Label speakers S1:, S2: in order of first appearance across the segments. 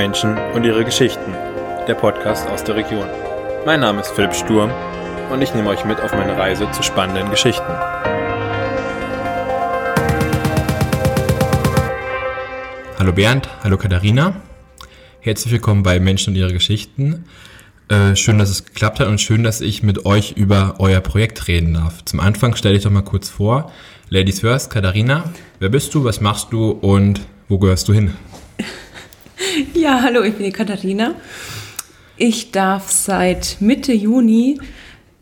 S1: Menschen und ihre Geschichten, der Podcast aus der Region. Mein Name ist Philipp Sturm und ich nehme euch mit auf meine Reise zu spannenden Geschichten. Hallo Bernd, hallo Katharina. Herzlich willkommen bei Menschen und ihre Geschichten. Äh, schön, dass es geklappt hat und schön, dass ich mit euch über euer Projekt reden darf. Zum Anfang stelle ich doch mal kurz vor. Ladies first, Katharina, wer bist du, was machst du und wo gehörst du hin?
S2: Ja, hallo, ich bin die Katharina. Ich darf seit Mitte Juni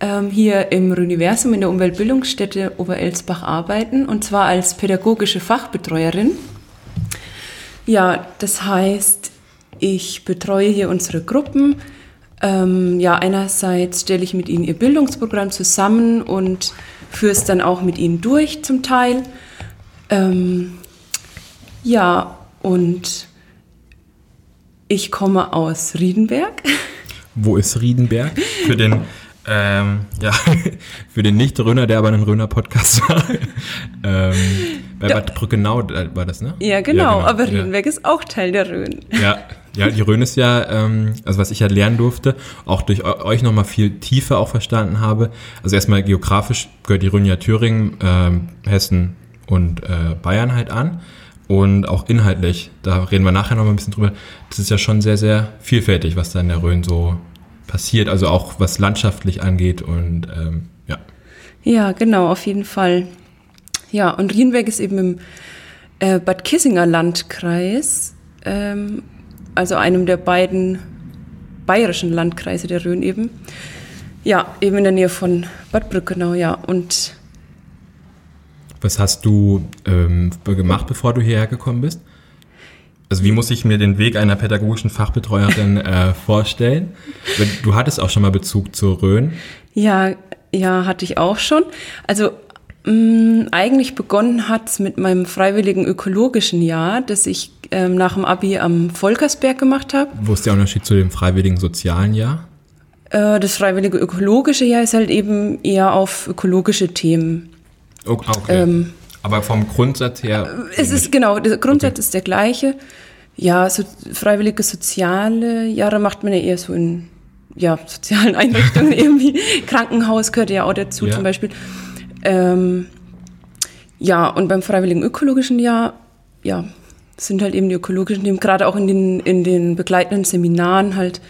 S2: ähm, hier im Universum in der Umweltbildungsstätte Oberelsbach arbeiten und zwar als pädagogische Fachbetreuerin. Ja, das heißt, ich betreue hier unsere Gruppen. Ähm, ja, einerseits stelle ich mit ihnen ihr Bildungsprogramm zusammen und führe es dann auch mit ihnen durch zum Teil. Ähm, ja, und ich komme aus Riedenberg.
S1: Wo ist Riedenberg? Für den, ähm, ja, für den Nicht-Röner, der aber einen Röner-Podcast war. ähm, bei Bad Brückenau war das, ne?
S2: Ja, genau, ja, genau. aber Riedenberg ja. ist auch Teil der Rhön.
S1: Ja, ja, die Rhön ist ja, ähm, also was ich ja lernen durfte, auch durch euch nochmal viel tiefer auch verstanden habe. Also erstmal geografisch gehört die Rhön ja Thüringen, ähm, Hessen und äh, Bayern halt an und auch inhaltlich, da reden wir nachher noch mal ein bisschen drüber, das ist ja schon sehr, sehr vielfältig, was da in der Rhön so passiert, also auch was landschaftlich angeht und ähm, ja.
S2: Ja, genau, auf jeden Fall. Ja, und Rienberg ist eben im äh, Bad Kissinger Landkreis, ähm, also einem der beiden bayerischen Landkreise der Rhön eben. Ja, eben in der Nähe von Bad Brückenau, ja. Und
S1: was hast du ähm, gemacht, bevor du hierher gekommen bist? Also wie muss ich mir den Weg einer pädagogischen Fachbetreuerin äh, vorstellen? Du hattest auch schon mal Bezug zur Rhön.
S2: Ja, ja, hatte ich auch schon. Also mh, mm, eigentlich begonnen hat es mit meinem freiwilligen ökologischen Jahr, das ich ähm, nach dem Abi am Volkersberg gemacht habe.
S1: Wo ist der Unterschied zu dem freiwilligen sozialen Jahr?
S2: Äh, das freiwillige ökologische Jahr ist halt eben eher auf ökologische Themen
S1: Okay. Ähm, Aber vom Grundsatz her?
S2: Es ist genau, der Grundsatz okay. ist der gleiche. Ja, so freiwillige soziale Jahre macht man ja eher so in ja, sozialen Einrichtungen, irgendwie Krankenhaus gehört ja auch dazu ja. zum Beispiel. Ähm, ja, und beim freiwilligen ökologischen Jahr, ja, sind halt eben die ökologischen Themen, gerade auch in den, in den begleitenden Seminaren halt,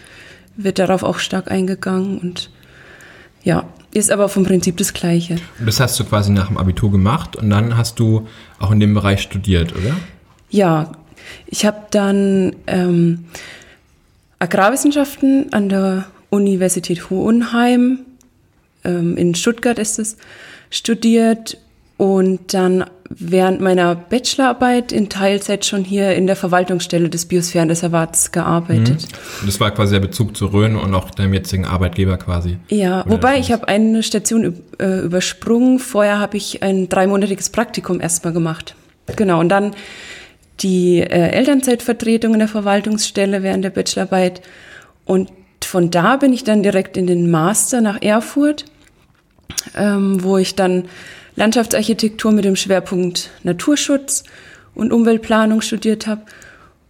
S2: wird darauf auch stark eingegangen und ja, ist aber vom Prinzip das Gleiche.
S1: Und das hast du quasi nach dem Abitur gemacht und dann hast du auch in dem Bereich studiert, oder?
S2: Ja, ich habe dann ähm, Agrarwissenschaften an der Universität Hohenheim, ähm, in Stuttgart ist es, studiert und dann während meiner Bachelorarbeit in Teilzeit schon hier in der Verwaltungsstelle des Biosphärenreservats gearbeitet.
S1: Mhm. Und das war quasi der Bezug zu Rhön und auch deinem jetzigen Arbeitgeber quasi.
S2: Ja, wobei ich habe eine Station äh, übersprungen. Vorher habe ich ein dreimonatiges Praktikum erstmal gemacht. Genau, und dann die äh, Elternzeitvertretung in der Verwaltungsstelle während der Bachelorarbeit. Und von da bin ich dann direkt in den Master nach Erfurt, ähm, wo ich dann Landschaftsarchitektur mit dem Schwerpunkt Naturschutz und Umweltplanung studiert habe.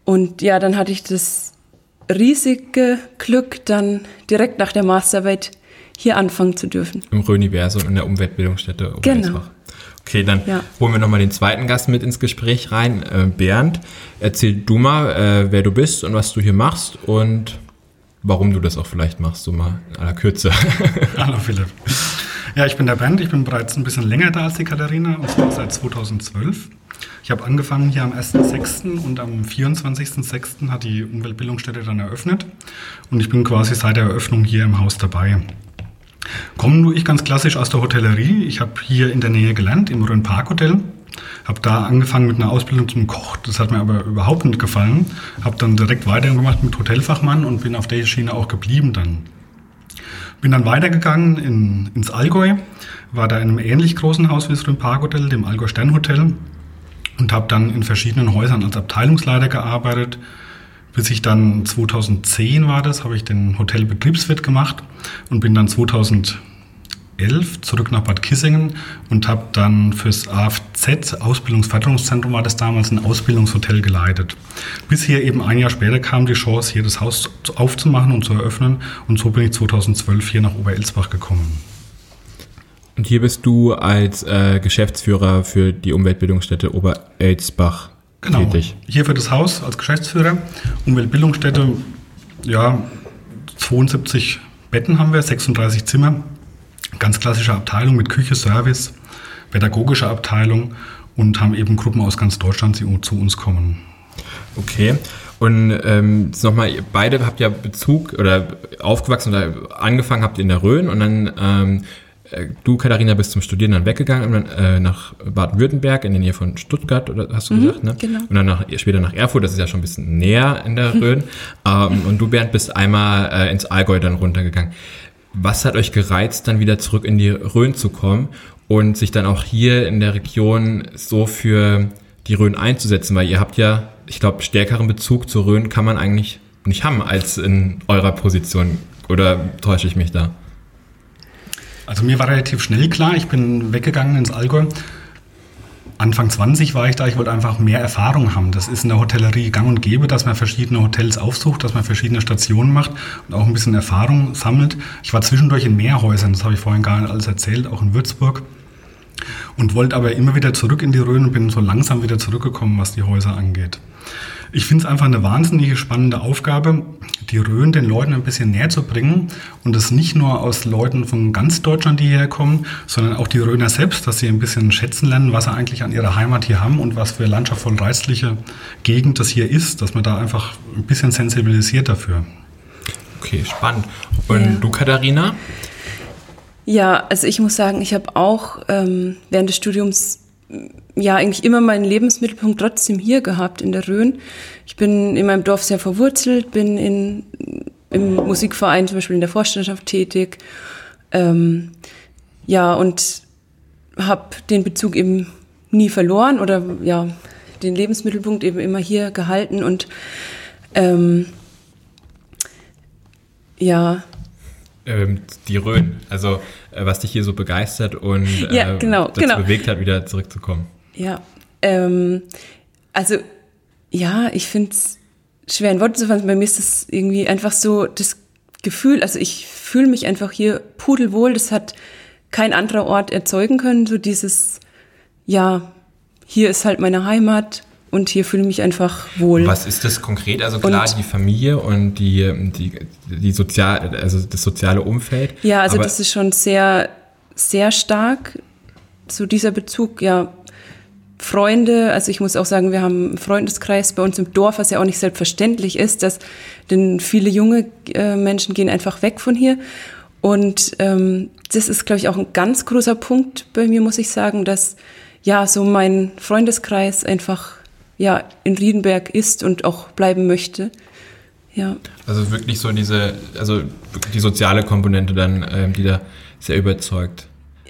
S2: Und ja, dann hatte ich das riesige Glück, dann direkt nach der Masterarbeit hier anfangen zu dürfen.
S1: Im Rhöniversum in der Umweltbildungsstätte
S2: Genau.
S1: Okay, dann ja. holen wir nochmal den zweiten Gast mit ins Gespräch rein. Äh, Bernd, erzähl du mal, äh, wer du bist und was du hier machst und warum du das auch vielleicht machst, so mal in aller Kürze.
S3: Hallo Philipp. Ja, ich bin der Bernd, ich bin bereits ein bisschen länger da als die Katharina und zwar seit 2012. Ich habe angefangen hier am 1.6. und am 24.6. hat die Umweltbildungsstätte dann eröffnet und ich bin quasi seit der Eröffnung hier im Haus dabei. Komme nur ich ganz klassisch aus der Hotellerie. Ich habe hier in der Nähe gelernt, im Rhön Park Hotel. Habe da angefangen mit einer Ausbildung zum Koch. Das hat mir aber überhaupt nicht gefallen. Habe dann direkt weitergemacht mit Hotelfachmann und bin auf der Schiene auch geblieben dann. Bin dann weitergegangen in, ins Allgäu, war da in einem ähnlich großen Haus wie das Park Hotel, dem Allgäu Sternhotel und habe dann in verschiedenen Häusern als Abteilungsleiter gearbeitet. Bis ich dann 2010 war das, habe ich den Hotelbetriebswirt gemacht und bin dann 2011 2011 zurück nach Bad Kissingen und habe dann fürs AFZ, Ausbildungsförderungszentrum war das damals, ein Ausbildungshotel geleitet. Bis hier eben ein Jahr später kam die Chance, hier das Haus aufzumachen und zu eröffnen und so bin ich 2012 hier nach Oberelsbach gekommen.
S1: Und hier bist du als äh, Geschäftsführer für die Umweltbildungsstätte Oberelsbach
S3: genau.
S1: tätig.
S3: Hier für das Haus als Geschäftsführer. Umweltbildungsstätte, ja, 72 Betten haben wir, 36 Zimmer. Ganz klassische Abteilung mit Küche, Service, pädagogische Abteilung und haben eben Gruppen aus ganz Deutschland, die zu uns kommen.
S1: Okay. Und ähm, nochmal, ihr beide habt ja Bezug oder aufgewachsen oder angefangen habt in der Rhön und dann ähm, äh, du, Katharina, bist zum Studieren dann weggegangen dann, äh, nach Baden-Württemberg in der Nähe von Stuttgart, oder hast du mhm, gesagt, ne? Genau. Und dann nach, später nach Erfurt, das ist ja schon ein bisschen näher in der Rhön. ähm, und du, Bernd, bist einmal äh, ins Allgäu dann runtergegangen. Was hat euch gereizt, dann wieder zurück in die Rhön zu kommen und sich dann auch hier in der Region so für die Rhön einzusetzen? Weil ihr habt ja, ich glaube, stärkeren Bezug zur Rhön kann man eigentlich nicht haben als in eurer Position. Oder täusche ich mich da?
S3: Also mir war relativ schnell klar, ich bin weggegangen ins Allgäu. Anfang 20 war ich da, ich wollte einfach mehr Erfahrung haben. Das ist in der Hotellerie gang und gäbe, dass man verschiedene Hotels aufsucht, dass man verschiedene Stationen macht und auch ein bisschen Erfahrung sammelt. Ich war zwischendurch in Mehrhäusern, das habe ich vorhin gar nicht alles erzählt, auch in Würzburg. Und wollte aber immer wieder zurück in die Rhön und bin so langsam wieder zurückgekommen, was die Häuser angeht. Ich finde es einfach eine wahnsinnige spannende Aufgabe, die Rhön den Leuten ein bisschen näher zu bringen und das nicht nur aus Leuten von ganz Deutschland, die hierher kommen, sondern auch die Rhöner selbst, dass sie ein bisschen schätzen lernen, was sie eigentlich an ihrer Heimat hier haben und was für landschaftsvoll reizliche Gegend das hier ist, dass man da einfach ein bisschen sensibilisiert dafür.
S1: Okay, spannend. Und ja. du, Katharina?
S2: Ja, also ich muss sagen, ich habe auch ähm, während des Studiums ja eigentlich immer meinen Lebensmittelpunkt trotzdem hier gehabt in der Rhön. Ich bin in meinem Dorf sehr verwurzelt, bin in, im Musikverein zum Beispiel in der Vorstandschaft tätig. Ähm, ja, und habe den Bezug eben nie verloren oder ja, den Lebensmittelpunkt eben immer hier gehalten und ähm, ja.
S1: Ähm, die Rhön, also äh, was dich hier so begeistert und
S2: ja, genau,
S1: dazu
S2: genau.
S1: bewegt hat, wieder zurückzukommen.
S2: Ja, ähm, also ja, ich finde es schwer in Worte zu fassen. Bei mir ist das irgendwie einfach so das Gefühl, also ich fühle mich einfach hier pudelwohl. Das hat kein anderer Ort erzeugen können. So dieses, ja, hier ist halt meine Heimat und hier fühle ich mich einfach wohl.
S1: Was ist das konkret? Also klar, und, die Familie und die, die, die sozial, also das soziale Umfeld.
S2: Ja, also das ist schon sehr, sehr stark. So dieser Bezug, ja, Freunde, also ich muss auch sagen, wir haben einen Freundeskreis bei uns im Dorf, was ja auch nicht selbstverständlich ist, dass denn viele junge äh, Menschen gehen einfach weg von hier. Und ähm, das ist, glaube ich, auch ein ganz großer Punkt bei mir, muss ich sagen, dass ja so mein Freundeskreis einfach ja in Riedenberg ist und auch bleiben möchte. Ja.
S1: Also wirklich so diese, also die soziale Komponente dann, ähm, die da sehr überzeugt.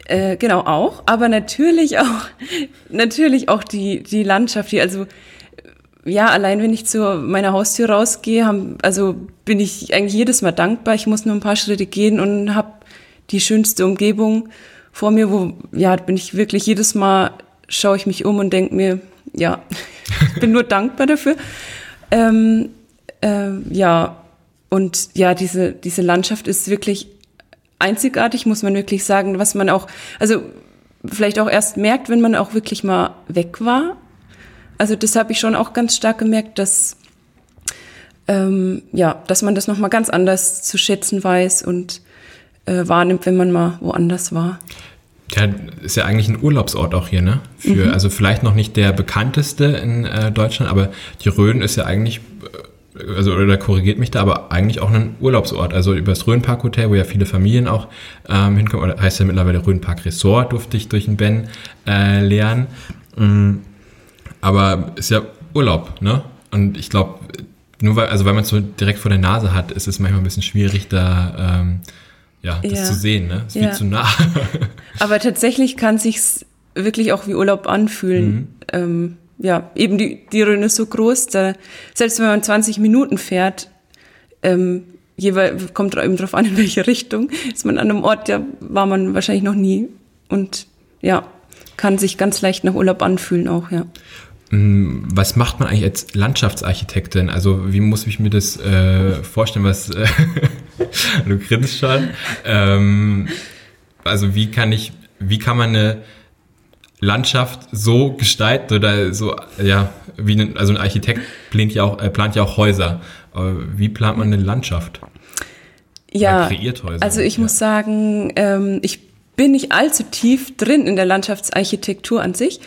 S2: Äh, genau auch, aber natürlich auch, natürlich auch die, die Landschaft hier. Also ja, allein wenn ich zu meiner Haustür rausgehe, haben, also bin ich eigentlich jedes Mal dankbar. Ich muss nur ein paar Schritte gehen und habe die schönste Umgebung vor mir, wo ja bin ich wirklich jedes Mal schaue ich mich um und denke mir, ja, ich bin nur dankbar dafür. Ähm, äh, ja, und ja, diese, diese Landschaft ist wirklich einzigartig, muss man wirklich sagen, was man auch, also vielleicht auch erst merkt, wenn man auch wirklich mal weg war. Also das habe ich schon auch ganz stark gemerkt, dass ähm, ja, dass man das noch mal ganz anders zu schätzen weiß und äh, wahrnimmt, wenn man mal woanders war.
S1: Ja, ist ja eigentlich ein Urlaubsort auch hier, ne? Für, mhm. Also vielleicht noch nicht der bekannteste in äh, Deutschland, aber die Rhön ist ja eigentlich äh, also oder korrigiert mich da, aber eigentlich auch ein Urlaubsort. Also über das Rhönpark Hotel, wo ja viele Familien auch ähm, hinkommen, oder heißt ja mittlerweile Rhönpark Resort, durfte ich durch den Ben äh, lernen. Mhm. Aber ist ja Urlaub, ne? Und ich glaube, nur weil, also weil man es so direkt vor der Nase hat, ist es manchmal ein bisschen schwierig, da ähm, ja, das ja. zu sehen, ne? Ist ja. viel zu nah.
S2: aber tatsächlich kann sich's wirklich auch wie Urlaub anfühlen. Mhm. Ähm, ja, eben die, die Rhön ist so groß, da, selbst wenn man 20 Minuten fährt, ähm, jeweils kommt eben drauf an, in welche Richtung. Ist man an einem Ort, da war man wahrscheinlich noch nie. Und ja, kann sich ganz leicht nach Urlaub anfühlen auch, ja.
S1: Mm, was macht man eigentlich als Landschaftsarchitektin? Also wie muss ich mir das äh, vorstellen? Was äh, du grinst schon. Ähm, also wie kann ich, wie kann man eine Landschaft so gestalten oder so, ja, wie ein, also ein Architekt plant ja auch, äh, plant ja auch Häuser. Aber wie plant man eine Landschaft?
S2: Ja, kreiert Häuser. Also ich ja. muss sagen, ähm, ich bin nicht allzu tief drin in der Landschaftsarchitektur an sich.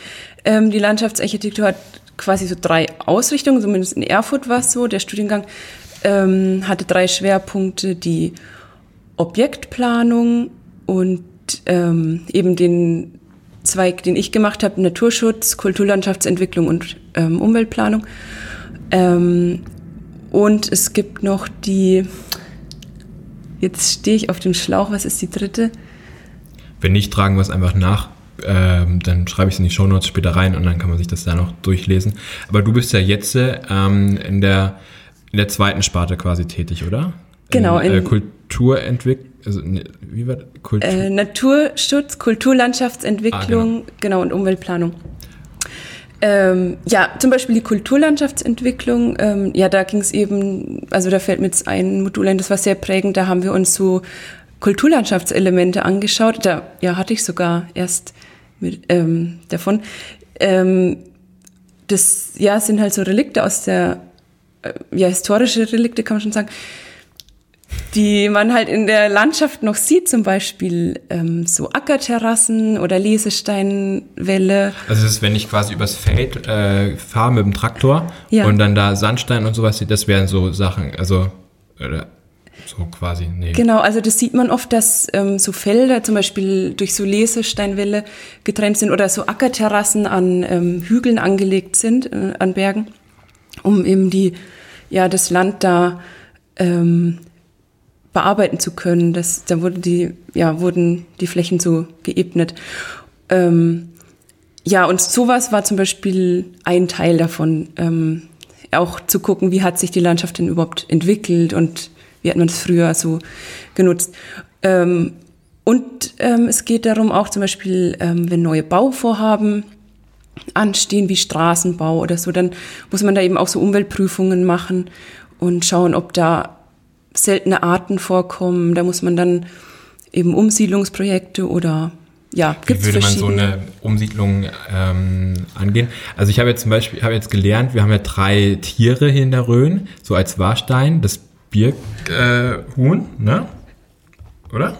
S2: Ähm, die Landschaftsarchitektur hat quasi so drei Ausrichtungen, zumindest in Erfurt war es so. Der Studiengang ähm, hatte drei Schwerpunkte, die Objektplanung und ähm, eben den Zweig, den ich gemacht habe, Naturschutz, Kulturlandschaftsentwicklung und ähm, Umweltplanung. Ähm, und es gibt noch die, jetzt stehe ich auf dem Schlauch, was ist die dritte?
S1: Wenn nicht, tragen wir es einfach nach. Ähm, dann schreibe ich es in die Shownotes später rein und dann kann man sich das da noch durchlesen. Aber du bist ja jetzt ähm, in, der, in der zweiten Sparte quasi tätig, oder?
S2: Genau.
S1: In, äh, Kulturentwicklung, also, ne, wie war das?
S2: Kultur? Äh, Naturschutz, Kulturlandschaftsentwicklung, ah, genau. genau, und Umweltplanung. Ähm, ja, zum Beispiel die Kulturlandschaftsentwicklung, ähm, ja, da ging es eben, also da fällt mir jetzt ein Modul ein, das war sehr prägend, da haben wir uns so Kulturlandschaftselemente angeschaut. Da ja, hatte ich sogar erst mit, ähm, davon. Ähm, das ja, sind halt so Relikte aus der, äh, ja, historische Relikte kann man schon sagen, die man halt in der Landschaft noch sieht, zum Beispiel ähm, so Ackerterrassen oder Lesesteinwälle.
S1: Also das ist, wenn ich quasi übers Feld äh, fahre mit dem Traktor ja. und dann da Sandstein und sowas, das wären so Sachen, also oder so quasi, nee.
S2: Genau, also das sieht man oft, dass ähm, so Felder zum Beispiel durch so Lesesteinwälle getrennt sind oder so Ackerterrassen an ähm, Hügeln angelegt sind, äh, an Bergen, um eben die, ja, das Land da ähm, bearbeiten zu können. Das, da wurden die, ja, wurden die Flächen so geebnet. Ähm, ja, und sowas war zum Beispiel ein Teil davon, ähm, auch zu gucken, wie hat sich die Landschaft denn überhaupt entwickelt und wie hat man das früher so genutzt. Ähm, und ähm, es geht darum auch zum Beispiel, ähm, wenn neue Bauvorhaben anstehen, wie Straßenbau oder so, dann muss man da eben auch so Umweltprüfungen machen und schauen, ob da seltene Arten vorkommen. Da muss man dann eben Umsiedlungsprojekte oder ja,
S1: gibt Wie würde man so eine Umsiedlung ähm, angehen? Also ich habe jetzt zum Beispiel, habe jetzt gelernt, wir haben ja drei Tiere hier in der Rhön, so als Warstein, das Birkhuhn, äh, ne? Oder?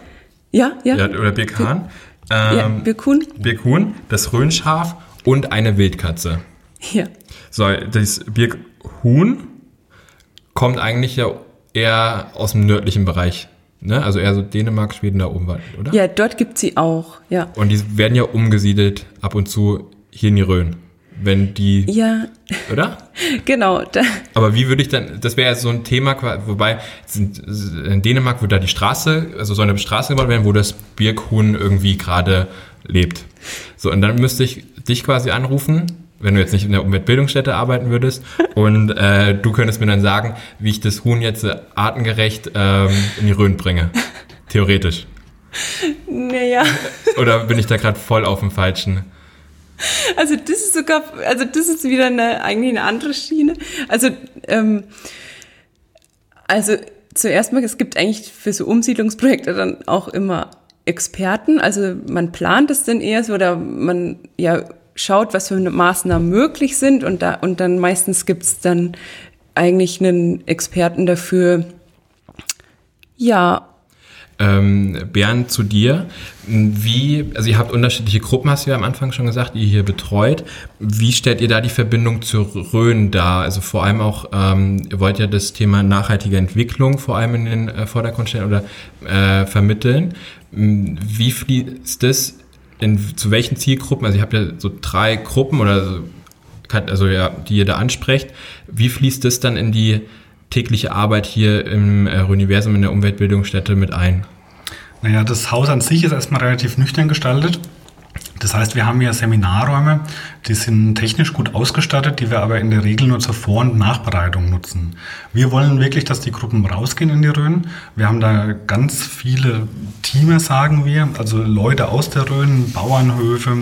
S2: Ja, ja. ja
S1: oder Birkhahn.
S2: Ähm, ja, Birkhuhn.
S1: Birkhuhn, das Rhönschaf und eine Wildkatze.
S2: Ja.
S1: So, das Birkhuhn kommt eigentlich ja eher aus dem nördlichen Bereich. Ne? Also eher so Dänemark, Schweden da oben, oder?
S2: Ja, dort gibt sie auch, ja.
S1: Und die werden ja umgesiedelt ab und zu hier in die Rhön. Wenn die.
S2: Ja.
S1: Oder?
S2: genau.
S1: Aber wie würde ich dann, das wäre ja so ein Thema, wobei in Dänemark würde da die Straße, also so eine Straße gebaut werden, wo das Birkhuhn irgendwie gerade lebt. So, und dann müsste ich dich quasi anrufen wenn du jetzt nicht in der Umweltbildungsstätte arbeiten würdest und äh, du könntest mir dann sagen, wie ich das Huhn jetzt äh, artengerecht ähm, in die Rhön bringe. Theoretisch.
S2: Naja.
S1: Oder bin ich da gerade voll auf dem Falschen?
S2: Also das ist sogar, also das ist wieder eine, eigentlich eine andere Schiene. Also, ähm, also zuerst mal, es gibt eigentlich für so Umsiedlungsprojekte dann auch immer Experten. Also man plant es dann eher so oder man ja schaut, was für Maßnahmen möglich sind und, da, und dann meistens gibt es dann eigentlich einen Experten dafür. Ja.
S1: Ähm, Bernd, zu dir. Wie, also ihr habt unterschiedliche Gruppen, hast du ja am Anfang schon gesagt, die ihr hier betreut. Wie stellt ihr da die Verbindung zur Rhön dar? Also vor allem auch, ähm, ihr wollt ja das Thema nachhaltige Entwicklung vor allem in den äh, Vordergrund stellen oder äh, vermitteln. Wie fließt das in, zu welchen Zielgruppen, also ich habe ja so drei Gruppen oder so, also ja, die ihr da ansprecht, wie fließt das dann in die tägliche Arbeit hier im äh, Universum in der Umweltbildungsstätte mit ein?
S3: Naja, das Haus an sich ist erstmal relativ nüchtern gestaltet. Das heißt, wir haben hier Seminarräume, die sind technisch gut ausgestattet, die wir aber in der Regel nur zur Vor- und Nachbereitung nutzen. Wir wollen wirklich, dass die Gruppen rausgehen in die Rhön. Wir haben da ganz viele Teams, sagen wir, also Leute aus der Rhön, Bauernhöfe,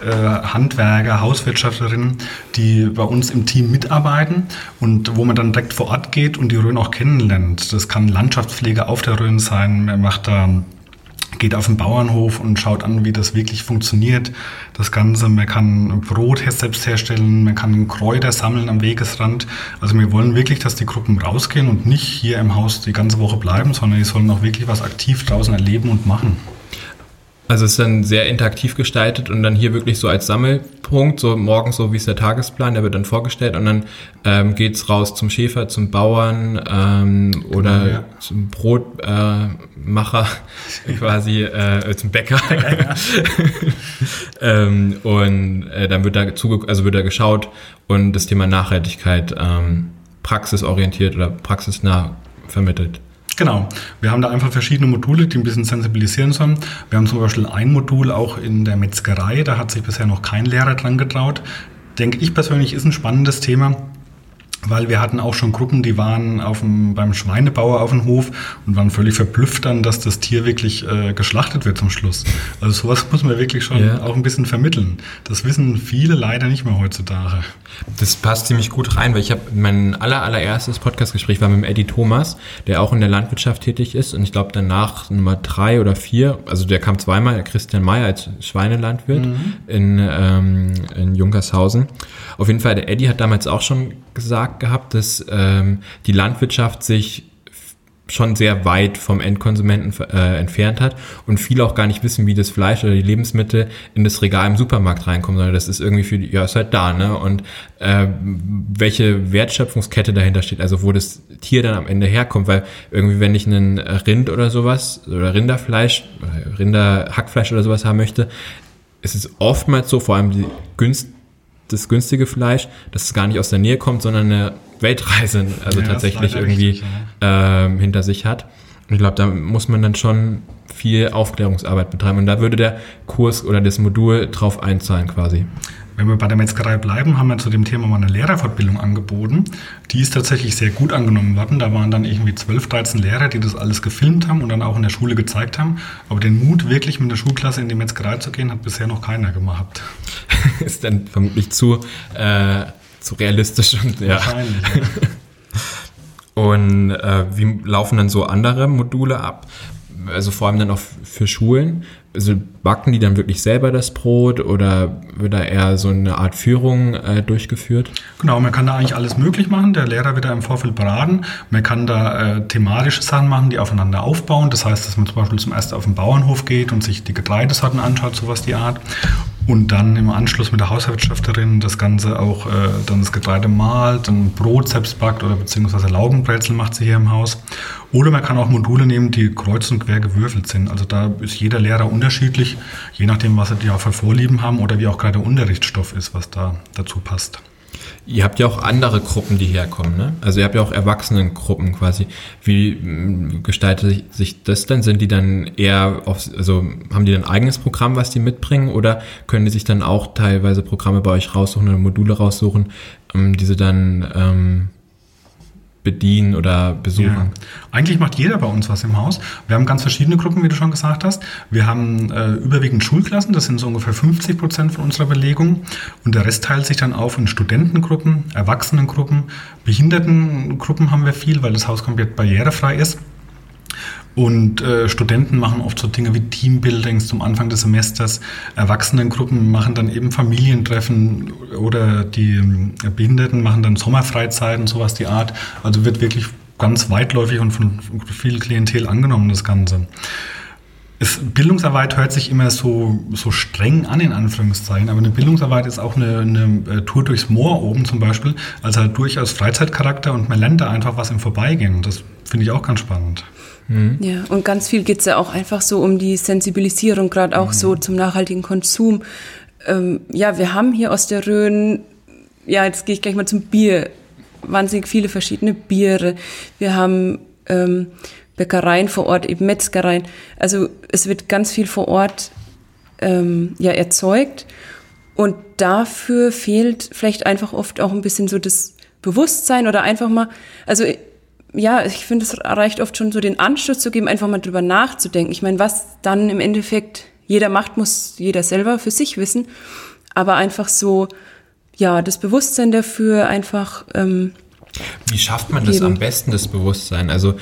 S3: äh, Handwerker, Hauswirtschafterinnen, die bei uns im Team mitarbeiten und wo man dann direkt vor Ort geht und die Rhön auch kennenlernt. Das kann Landschaftspflege auf der Rhön sein, man macht da geht auf den Bauernhof und schaut an, wie das wirklich funktioniert. Das Ganze, man kann Brot selbst herstellen, man kann Kräuter sammeln am Wegesrand. Also wir wollen wirklich, dass die Gruppen rausgehen und nicht hier im Haus die ganze Woche bleiben, sondern die sollen auch wirklich was aktiv draußen erleben und machen.
S1: Also es ist dann sehr interaktiv gestaltet und dann hier wirklich so als Sammelpunkt, so morgens so wie ist der Tagesplan, der wird dann vorgestellt und dann ähm, geht raus zum Schäfer, zum Bauern ähm, oder genau, ja. zum Brotmacher, äh, quasi äh, zum Bäcker. Ja. ähm, und äh, dann wird da zuge also wird da geschaut und das Thema Nachhaltigkeit ähm, praxisorientiert oder praxisnah vermittelt.
S3: Genau. Wir haben da einfach verschiedene Module, die ein bisschen sensibilisieren sollen. Wir haben zum Beispiel ein Modul auch in der Metzgerei, da hat sich bisher noch kein Lehrer dran getraut. Denke ich persönlich, ist ein spannendes Thema weil wir hatten auch schon Gruppen, die waren auf dem, beim Schweinebauer auf dem Hof und waren völlig verblüfft dann, dass das Tier wirklich äh, geschlachtet wird zum Schluss. Also sowas muss man wirklich schon ja. auch ein bisschen vermitteln. Das wissen viele leider nicht mehr heutzutage.
S1: Das passt ziemlich gut rein, weil ich habe mein aller, allererstes Podcastgespräch war mit dem Eddie Thomas, der auch in der Landwirtschaft tätig ist und ich glaube danach Nummer drei oder vier, also der kam zweimal, Christian Mayer als Schweinelandwirt mhm. in, ähm, in Junkershausen. Auf jeden Fall, der Eddie hat damals auch schon gesagt gehabt, dass ähm, die Landwirtschaft sich schon sehr weit vom Endkonsumenten äh, entfernt hat und viele auch gar nicht wissen, wie das Fleisch oder die Lebensmittel in das Regal im Supermarkt reinkommen, sondern das ist irgendwie für die, ja, ist halt da, ne? Und äh, welche Wertschöpfungskette dahinter steht, also wo das Tier dann am Ende herkommt, weil irgendwie, wenn ich einen Rind oder sowas oder Rinderfleisch, Rinderhackfleisch oder sowas haben möchte, ist es oftmals so, vor allem die günst das günstige Fleisch, dass es gar nicht aus der Nähe kommt, sondern eine Weltreise also ja, tatsächlich irgendwie richtig, ja. ähm, hinter sich hat. Und ich glaube, da muss man dann schon viel Aufklärungsarbeit betreiben. Und da würde der Kurs oder das Modul drauf einzahlen quasi.
S3: Wenn wir bei der Metzgerei bleiben, haben wir zu dem Thema mal eine Lehrerfortbildung angeboten. Die ist tatsächlich sehr gut angenommen worden. Da waren dann irgendwie 12, 13 Lehrer, die das alles gefilmt haben und dann auch in der Schule gezeigt haben. Aber den Mut, wirklich mit der Schulklasse in die Metzgerei zu gehen, hat bisher noch keiner gemacht.
S1: ist dann vermutlich zu, äh, zu realistisch. Und, ja. Wahrscheinlich. Ja. Und äh, wie laufen dann so andere Module ab? Also vor allem dann auch für Schulen also backen die dann wirklich selber das Brot oder wird da eher so eine Art Führung äh, durchgeführt?
S3: Genau, man kann da eigentlich alles möglich machen. Der Lehrer wird da im Vorfeld beraten. Man kann da äh, thematische Sachen machen, die aufeinander aufbauen. Das heißt, dass man zum Beispiel zum ersten auf den Bauernhof geht und sich die Getreidesorten anschaut, sowas die Art. Und dann im Anschluss mit der Hauswirtschafterin das Ganze auch äh, dann das Getreide malt, dann Brot selbst backt oder beziehungsweise Laugenbrezel macht sie hier im Haus. Oder man kann auch Module nehmen, die kreuz und quer gewürfelt sind. Also da ist jeder Lehrer unterschiedlich, je nachdem, was sie ja für Vorlieben haben oder wie auch gerade Unterrichtsstoff ist, was da dazu passt.
S1: Ihr habt ja auch andere Gruppen, die herkommen, ne? Also ihr habt ja auch Erwachsenengruppen quasi. Wie mm, gestaltet sich das denn? Sind die dann eher auf, also haben die dann ein eigenes Programm, was die mitbringen oder können die sich dann auch teilweise Programme bei euch raussuchen oder Module raussuchen, ähm, die sie dann ähm, bedienen oder besuchen? Ja.
S3: Eigentlich macht jeder bei uns was im Haus. Wir haben ganz verschiedene Gruppen, wie du schon gesagt hast. Wir haben äh, überwiegend Schulklassen, das sind so ungefähr 50 Prozent von unserer Belegung. Und der Rest teilt sich dann auf in Studentengruppen, Erwachsenengruppen, Behindertengruppen haben wir viel, weil das Haus komplett barrierefrei ist. Und äh, Studenten machen oft so Dinge wie Teambuildings zum Anfang des Semesters. Erwachsenengruppen machen dann eben Familientreffen oder die äh, Behinderten machen dann Sommerfreizeiten, sowas die Art. Also wird wirklich ganz weitläufig und von viel Klientel angenommen, das Ganze. Es, Bildungsarbeit hört sich immer so, so streng an, in Anführungszeichen, aber eine Bildungsarbeit ist auch eine, eine äh, Tour durchs Moor oben zum Beispiel, also halt durchaus Freizeitcharakter und man lernt da einfach was im Vorbeigehen. Das finde ich auch ganz spannend.
S2: Mhm. Ja, und ganz viel geht es ja auch einfach so um die Sensibilisierung, gerade auch mhm. so zum nachhaltigen Konsum. Ähm, ja, wir haben hier aus der Rhön, ja, jetzt gehe ich gleich mal zum Bier, wahnsinnig viele verschiedene Biere. Wir haben ähm, Bäckereien vor Ort, eben Metzgereien. Also es wird ganz viel vor Ort ähm, ja erzeugt. Und dafür fehlt vielleicht einfach oft auch ein bisschen so das Bewusstsein oder einfach mal, also ja, ich finde, es reicht oft schon so den Anschluss zu geben, einfach mal drüber nachzudenken. Ich meine, was dann im Endeffekt jeder macht, muss jeder selber für sich wissen. Aber einfach so, ja, das Bewusstsein dafür einfach. Ähm,
S1: Wie schafft man das am besten, das Bewusstsein? Also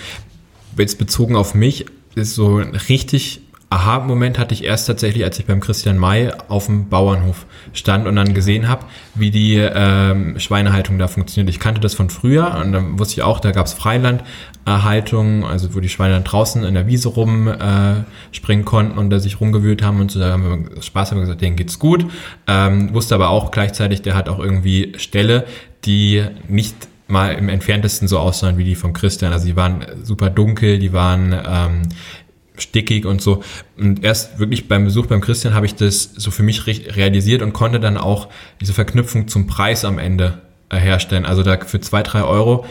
S1: jetzt bezogen auf mich, ist so richtig Aha-Moment hatte ich erst tatsächlich, als ich beim Christian May auf dem Bauernhof stand und dann gesehen habe, wie die ähm, Schweinehaltung da funktioniert. Ich kannte das von früher und dann wusste ich auch, da gab es Freilandhaltung, also wo die Schweine dann draußen in der Wiese rumspringen äh, konnten und da sich rumgewühlt haben und so. Da haben wir Spaß haben wir gesagt, denen geht's gut. Ähm, wusste aber auch gleichzeitig, der hat auch irgendwie Ställe, die nicht mal im entferntesten so aussahen wie die von Christian. Also die waren super dunkel, die waren ähm, stickig und so. Und erst wirklich beim Besuch beim Christian habe ich das so für mich realisiert und konnte dann auch diese Verknüpfung zum Preis am Ende äh, herstellen. Also da für zwei, drei Euro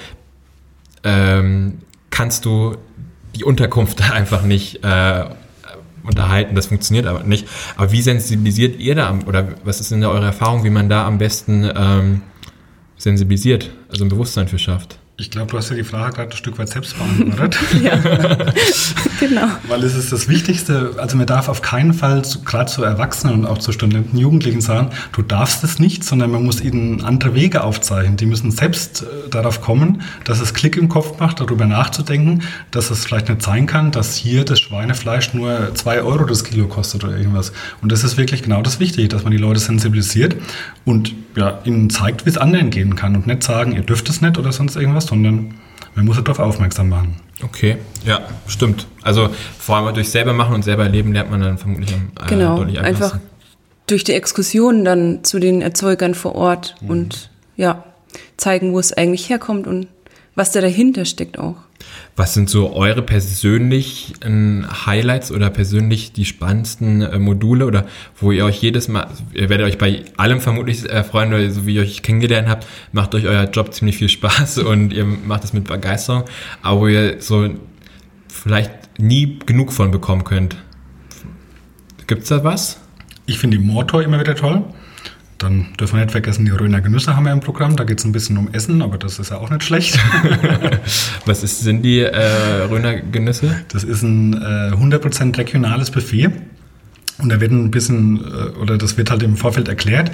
S1: ähm, kannst du die Unterkunft da einfach nicht äh, unterhalten. Das funktioniert aber nicht. Aber wie sensibilisiert ihr da oder was ist denn da eure Erfahrung, wie man da am besten ähm, sensibilisiert, also ein Bewusstsein für schafft?
S3: Ich glaube, du hast ja die Frage gerade ein Stück weit selbst beantwortet.
S2: ja, genau.
S3: Weil es ist das Wichtigste, also man darf auf keinen Fall, gerade zu Erwachsenen und auch zu Studenten, Jugendlichen sagen, du darfst es nicht, sondern man muss ihnen andere Wege aufzeichnen. Die müssen selbst äh, darauf kommen, dass es Klick im Kopf macht, darüber nachzudenken, dass es vielleicht nicht sein kann, dass hier das Schweinefleisch nur zwei Euro das Kilo kostet oder irgendwas. Und das ist wirklich genau das Wichtige, dass man die Leute sensibilisiert und ja, ihnen zeigt, wie es anderen gehen kann und nicht sagen, ihr dürft es nicht oder sonst irgendwas, sondern man muss darauf aufmerksam machen.
S1: Okay, ja, stimmt. Also vor allem durch selber machen und selber erleben lernt man dann vermutlich
S2: am äh, Genau, einfach durch die Exkursionen dann zu den Erzeugern vor Ort mhm. und ja, zeigen, wo es eigentlich herkommt und was da dahinter steckt auch.
S1: Was sind so eure persönlichen Highlights oder persönlich die spannendsten äh, Module oder wo ihr euch jedes Mal, ihr werdet euch bei allem vermutlich äh, freuen, weil so wie ihr euch kennengelernt habt, macht euch euer Job ziemlich viel Spaß und ihr macht es mit Begeisterung, aber wo ihr so vielleicht nie genug von bekommen könnt. Gibt's da was?
S3: Ich finde die Motor immer wieder toll. Dann dürfen wir nicht vergessen, die Röner Genüsse haben wir im Programm. Da geht es ein bisschen um Essen, aber das ist ja auch nicht schlecht.
S1: Was ist, sind die äh, Röner Genüsse?
S3: Das ist ein äh, 100% regionales Buffet. Und da wird ein bisschen, äh, oder das wird halt im Vorfeld erklärt.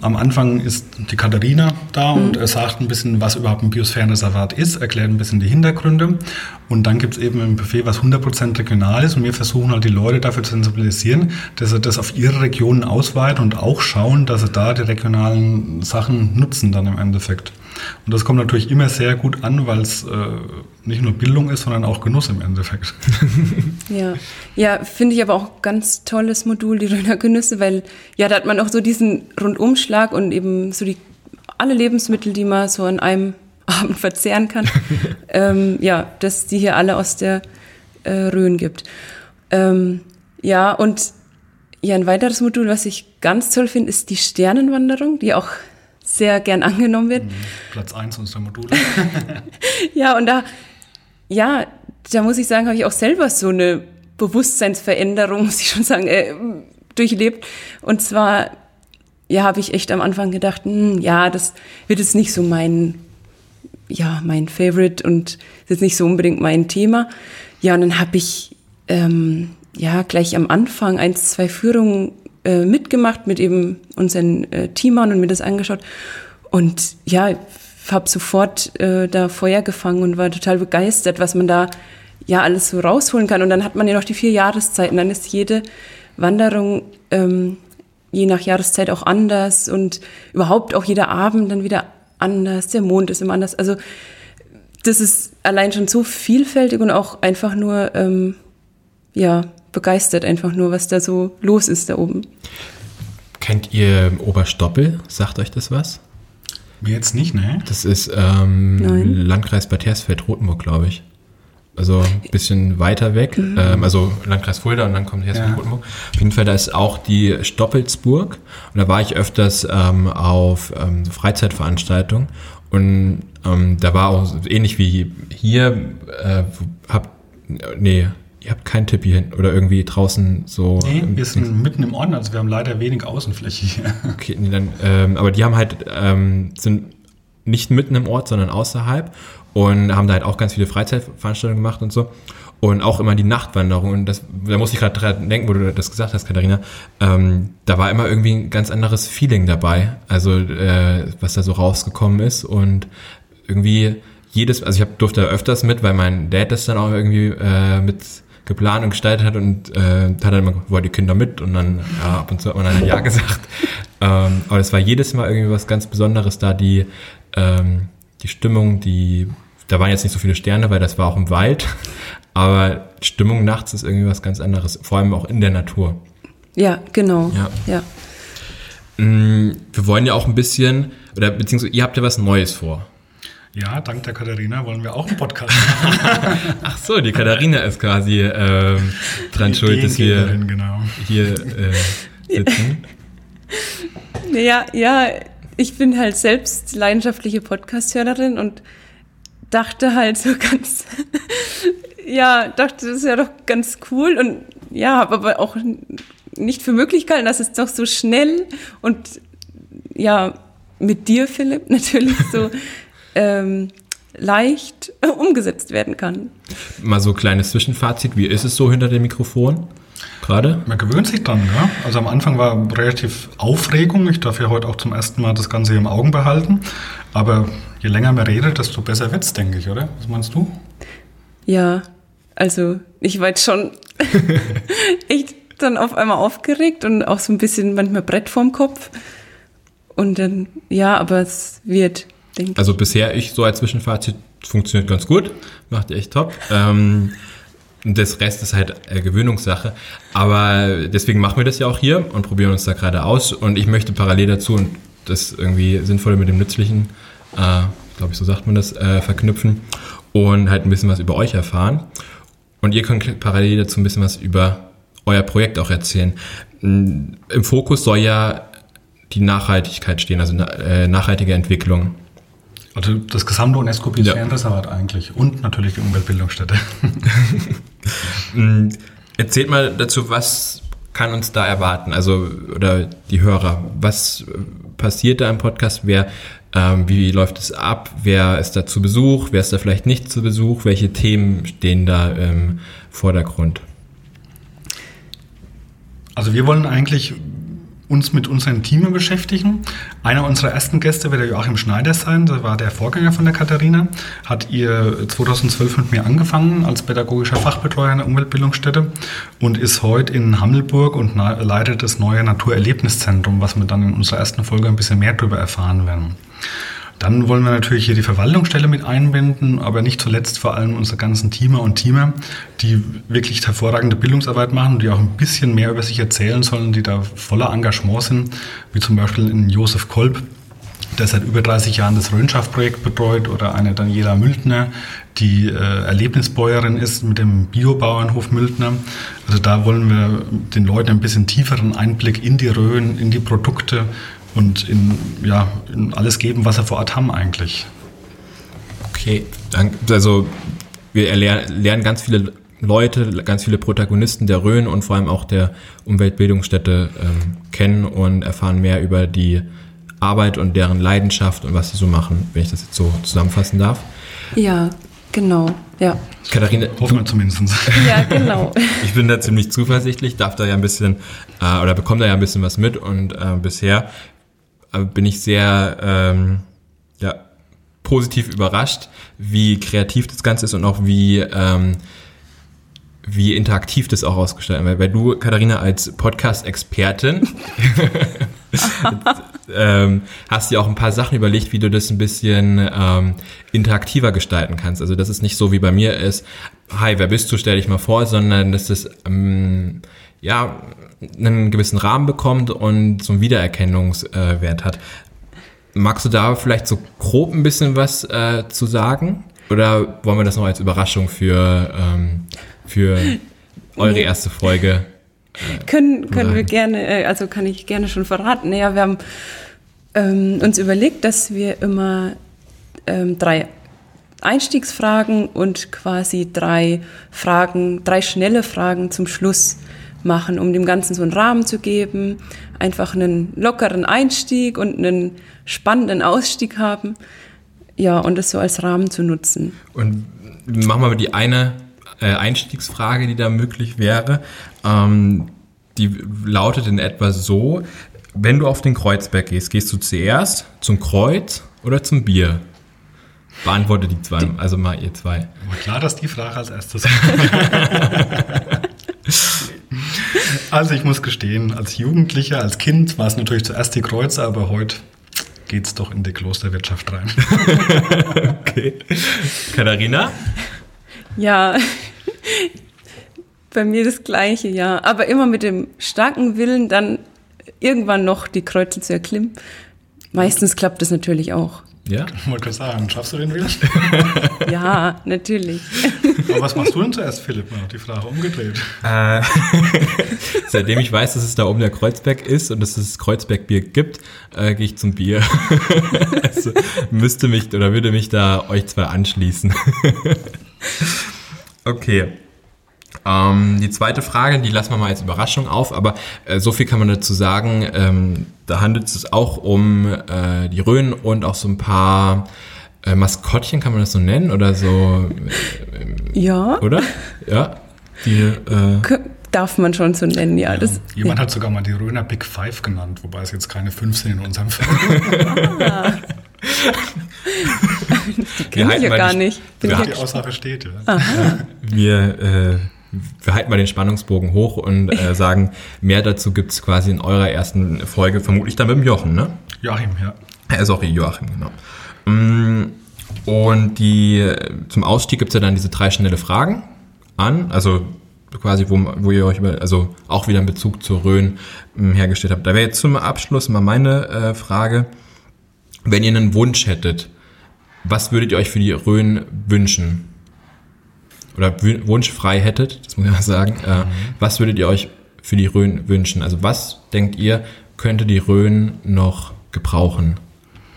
S3: Am Anfang ist die Katharina da mhm. und er sagt ein bisschen, was überhaupt ein Biosphärenreservat ist, erklärt ein bisschen die Hintergründe. Und dann gibt es eben ein Buffet, was 100% regional ist. Und wir versuchen halt die Leute dafür zu sensibilisieren, dass sie das auf ihre Regionen ausweiten und auch schauen, dass sie da die regionalen Sachen nutzen dann im Endeffekt. Und das kommt natürlich immer sehr gut an, weil es äh, nicht nur Bildung ist, sondern auch Genuss im Endeffekt.
S2: ja, ja finde ich aber auch ganz tolles Modul, die Röner Genüsse, weil ja, da hat man auch so diesen Rundumschlag und eben so die alle Lebensmittel, die man so an einem Abend verzehren kann. ähm, ja, dass die hier alle aus der äh, Rhön gibt. Ähm, ja, und ja, ein weiteres Modul, was ich ganz toll finde, ist die Sternenwanderung, die auch sehr gern angenommen wird. Mhm.
S3: Platz 1 unserer Module.
S2: ja, und da, ja, da muss ich sagen, habe ich auch selber so eine Bewusstseinsveränderung, muss ich schon sagen, äh, durchlebt. Und zwar, ja, habe ich echt am Anfang gedacht, hm, ja, das wird jetzt nicht so mein, ja, mein Favorite und ist jetzt nicht so unbedingt mein Thema. Ja, und dann habe ich, ähm, ja, gleich am Anfang ein, zwei Führungen äh, mitgemacht mit eben unseren äh, Teamern und mir das angeschaut. Und ja, habe sofort äh, da Feuer gefangen und war total begeistert, was man da ja alles so rausholen kann. Und dann hat man ja noch die vier Jahreszeiten. Dann ist jede Wanderung ähm, je nach Jahreszeit auch anders und überhaupt auch jeder Abend dann wieder anders. Der Mond ist immer anders. Also das ist allein schon so vielfältig und auch einfach nur ähm, ja begeistert einfach nur, was da so los ist da oben.
S1: Kennt ihr Oberstoppel? Sagt euch das was?
S3: Mir jetzt nicht, ne?
S1: Das ist ähm, Landkreis Bad Hersfeld-Rotenburg, glaube ich. Also ein bisschen weiter weg. Mhm. Ähm, also Landkreis Fulda und dann kommt Hersfeld-Rotenburg. Ja. Auf jeden Fall, da ist auch die Stoppelsburg. Und da war ich öfters ähm, auf ähm, Freizeitveranstaltungen. Und ähm, da war auch ähnlich wie hier, äh, hab, nee, ihr habt keinen Tipp hier hin oder irgendwie draußen so.
S3: Nee, wir sind mitten im Orden, also wir haben leider wenig Außenfläche hier.
S1: Okay, nee, dann, ähm, aber die haben halt, ähm, sind nicht mitten im Ort, sondern außerhalb und haben da halt auch ganz viele Freizeitveranstaltungen gemacht und so. Und auch immer die Nachtwanderung. Und das, da muss ich gerade dran denken, wo du das gesagt hast, Katharina. Ähm, da war immer irgendwie ein ganz anderes Feeling dabei. Also, äh, was da so rausgekommen ist. Und irgendwie jedes, also ich hab, durfte da öfters mit, weil mein Dad das dann auch irgendwie äh, mit geplant und gestaltet hat und äh, hat dann immer, wollt die Kinder mit? Und dann, ja, ab und zu hat man dann Ja gesagt. ähm, aber es war jedes Mal irgendwie was ganz Besonderes da, die, ähm, die Stimmung, die, da waren jetzt nicht so viele Sterne, weil das war auch im Wald, aber Stimmung nachts ist irgendwie was ganz anderes, vor allem auch in der Natur.
S2: Ja, genau.
S1: Ja.
S2: ja.
S1: Mm, Wir wollen ja auch ein bisschen, oder beziehungsweise ihr habt ja was Neues vor.
S3: Ja, dank der Katharina wollen wir auch einen Podcast machen.
S1: Ach so, die Katharina ist quasi ähm, dran schuld, dass wir
S3: genau.
S1: hier äh, sitzen.
S2: Ja, ja, ich bin halt selbst leidenschaftliche Podcast-Hörerin und dachte halt so ganz, ja, dachte, das ist ja doch ganz cool und ja, habe aber auch nicht für möglich gehalten, dass es doch so schnell und ja, mit dir, Philipp, natürlich so ähm, leicht umgesetzt werden kann.
S1: Mal so kleines Zwischenfazit, wie ist es so hinter dem Mikrofon gerade?
S3: Man gewöhnt sich dran, ja. Also am Anfang war relativ Aufregung. Ich darf ja heute auch zum ersten Mal das Ganze hier im Augen behalten. Aber je länger man redet, desto besser wird's, denke ich, oder? Was meinst du?
S2: Ja, also ich war jetzt schon echt dann auf einmal aufgeregt und auch so ein bisschen manchmal Brett vorm Kopf. Und dann, ja, aber es wird, denke ich.
S1: Also bisher ich so als Zwischenfazit funktioniert ganz gut, macht ihr echt top. Ähm, das Rest ist halt äh, Gewöhnungssache. Aber deswegen machen wir das ja auch hier und probieren uns da gerade aus. Und ich möchte parallel dazu und das irgendwie Sinnvolle mit dem Nützlichen, äh, glaube ich, so sagt man das, äh, verknüpfen und halt ein bisschen was über euch erfahren. Und ihr könnt parallel dazu ein bisschen was über euer Projekt auch erzählen. Mm, Im Fokus soll ja die Nachhaltigkeit stehen, also äh, nachhaltige Entwicklung.
S3: Also das gesamte UNESCO-Biosphärenreservat eigentlich. Und natürlich die Umweltbildungsstätte.
S1: Mm, Erzählt mal dazu, was kann uns da erwarten? Also, oder die Hörer, was passiert da im Podcast? Wer, ähm, wie läuft es ab? Wer ist da zu Besuch? Wer ist da vielleicht nicht zu Besuch? Welche Themen stehen da im Vordergrund?
S3: Also wir wollen eigentlich uns mit unseren Teamen beschäftigen. Einer unserer ersten Gäste wird der Joachim Schneider sein, das war der Vorgänger von der Katharina, hat ihr 2012 mit mir angefangen als pädagogischer Fachbetreuer in der Umweltbildungsstätte und ist heute in Hammelburg und leitet das neue Naturerlebniszentrum, was wir dann in unserer ersten Folge ein bisschen mehr darüber erfahren werden. Dann wollen wir natürlich hier die Verwaltungsstelle mit einbinden, aber nicht zuletzt vor allem unsere ganzen Teamer und Teamer, die wirklich hervorragende Bildungsarbeit machen, die auch ein bisschen mehr über sich erzählen sollen, die da voller Engagement sind, wie zum Beispiel in Josef Kolb, der seit über 30 Jahren das Rönschaft-Projekt betreut oder eine Daniela Mültner, die äh, Erlebnisbäuerin ist mit dem Biobauernhof Mültner. Also da wollen wir den Leuten ein bisschen tieferen Einblick in die Rhön, in die Produkte und in, ja, in alles geben, was wir vor Ort haben eigentlich.
S1: Okay, also wir lernen ganz viele Leute, ganz viele Protagonisten der Rhön und vor allem auch der Umweltbildungsstätte ähm, kennen und erfahren mehr über die Arbeit und deren Leidenschaft und was sie so machen, wenn ich das jetzt so zusammenfassen darf.
S2: Ja, genau, ja.
S1: Katharina,
S3: Hoffen wir zumindest.
S2: Ja, genau.
S1: ich bin da ziemlich zuversichtlich, darf da ja ein bisschen äh, oder bekomme da ja ein bisschen was mit und äh, bisher bin ich sehr ähm, ja, positiv überrascht, wie kreativ das Ganze ist und auch wie, ähm, wie interaktiv das auch ausgestaltet wird. Weil du, Katharina, als Podcast-Expertin ähm, hast dir auch ein paar Sachen überlegt, wie du das ein bisschen ähm, interaktiver gestalten kannst. Also dass es nicht so wie bei mir ist, hi, wer bist du, stell dich mal vor, sondern dass es ähm, ja einen gewissen Rahmen bekommt und so einen Wiedererkennungswert hat. Magst du da vielleicht so grob ein bisschen was äh, zu sagen? Oder wollen wir das noch als Überraschung für, ähm, für eure erste Folge?
S2: können, können wir gerne, äh, also kann ich gerne schon verraten. Naja, wir haben ähm, uns überlegt, dass wir immer ähm, drei Einstiegsfragen und quasi drei Fragen, drei schnelle Fragen zum Schluss machen, um dem Ganzen so einen Rahmen zu geben, einfach einen lockeren Einstieg und einen spannenden Ausstieg haben. Ja, und das so als Rahmen zu nutzen.
S1: Und machen wir mal die eine äh, Einstiegsfrage, die da möglich wäre. Ähm, die lautet in etwa so, wenn du auf den Kreuzberg gehst, gehst du zuerst zum Kreuz oder zum Bier? Beantwortet die zwei, also mal ihr zwei.
S3: War klar, dass die Frage als erstes Also ich muss gestehen, als Jugendlicher, als Kind war es natürlich zuerst die Kreuze, aber heute geht es doch in die Klosterwirtschaft rein.
S1: okay. Katharina?
S2: Ja, bei mir das Gleiche, ja. Aber immer mit dem starken Willen, dann irgendwann noch die Kreuze zu erklimmen. Meistens klappt das natürlich auch.
S3: Ja? Ich wollte gerade sagen, schaffst du den Willen?
S2: ja, natürlich.
S3: Aber was machst du denn zuerst, Philipp? Mal die Frage umgedreht.
S1: Äh, seitdem ich weiß, dass es da oben der Kreuzberg ist und dass es Kreuzbergbier gibt, äh, gehe ich zum Bier. also müsste mich oder würde mich da euch zwei anschließen. okay. Ähm, die zweite Frage, die lassen wir mal als Überraschung auf, aber äh, so viel kann man dazu sagen. Ähm, da handelt es auch um äh, die Rhön und auch so ein paar äh, Maskottchen, kann man das so nennen? Oder so.
S2: Äh, ja.
S1: Oder? Ja. Die,
S2: äh, Darf man schon so nennen, ja. ja. Das,
S3: Jemand
S2: ja.
S3: hat sogar mal die Röner Big Five genannt, wobei es jetzt keine fünf sind in unserem Fall. ah.
S2: die kenne ich ja gar nicht.
S3: Bin die Aussage steht, ja.
S1: Wir äh, wir halten mal den Spannungsbogen hoch und äh, sagen, mehr dazu gibt es quasi in eurer ersten Folge, vermutlich dann mit dem Jochen, ne?
S3: Joachim, ja.
S1: Äh, sorry, Joachim, genau. Mm, und die, zum Ausstieg gibt es ja dann diese drei schnelle Fragen an, also quasi, wo, wo ihr euch über, also auch wieder in Bezug zur Rhön ähm, hergestellt habt. Da wäre jetzt zum Abschluss mal meine äh, Frage, wenn ihr einen Wunsch hättet, was würdet ihr euch für die Rhön wünschen? oder Wunsch frei hättet, das muss ich mal sagen, äh, mhm. was würdet ihr euch für die Rhön wünschen? Also was denkt ihr, könnte die Rhön noch gebrauchen?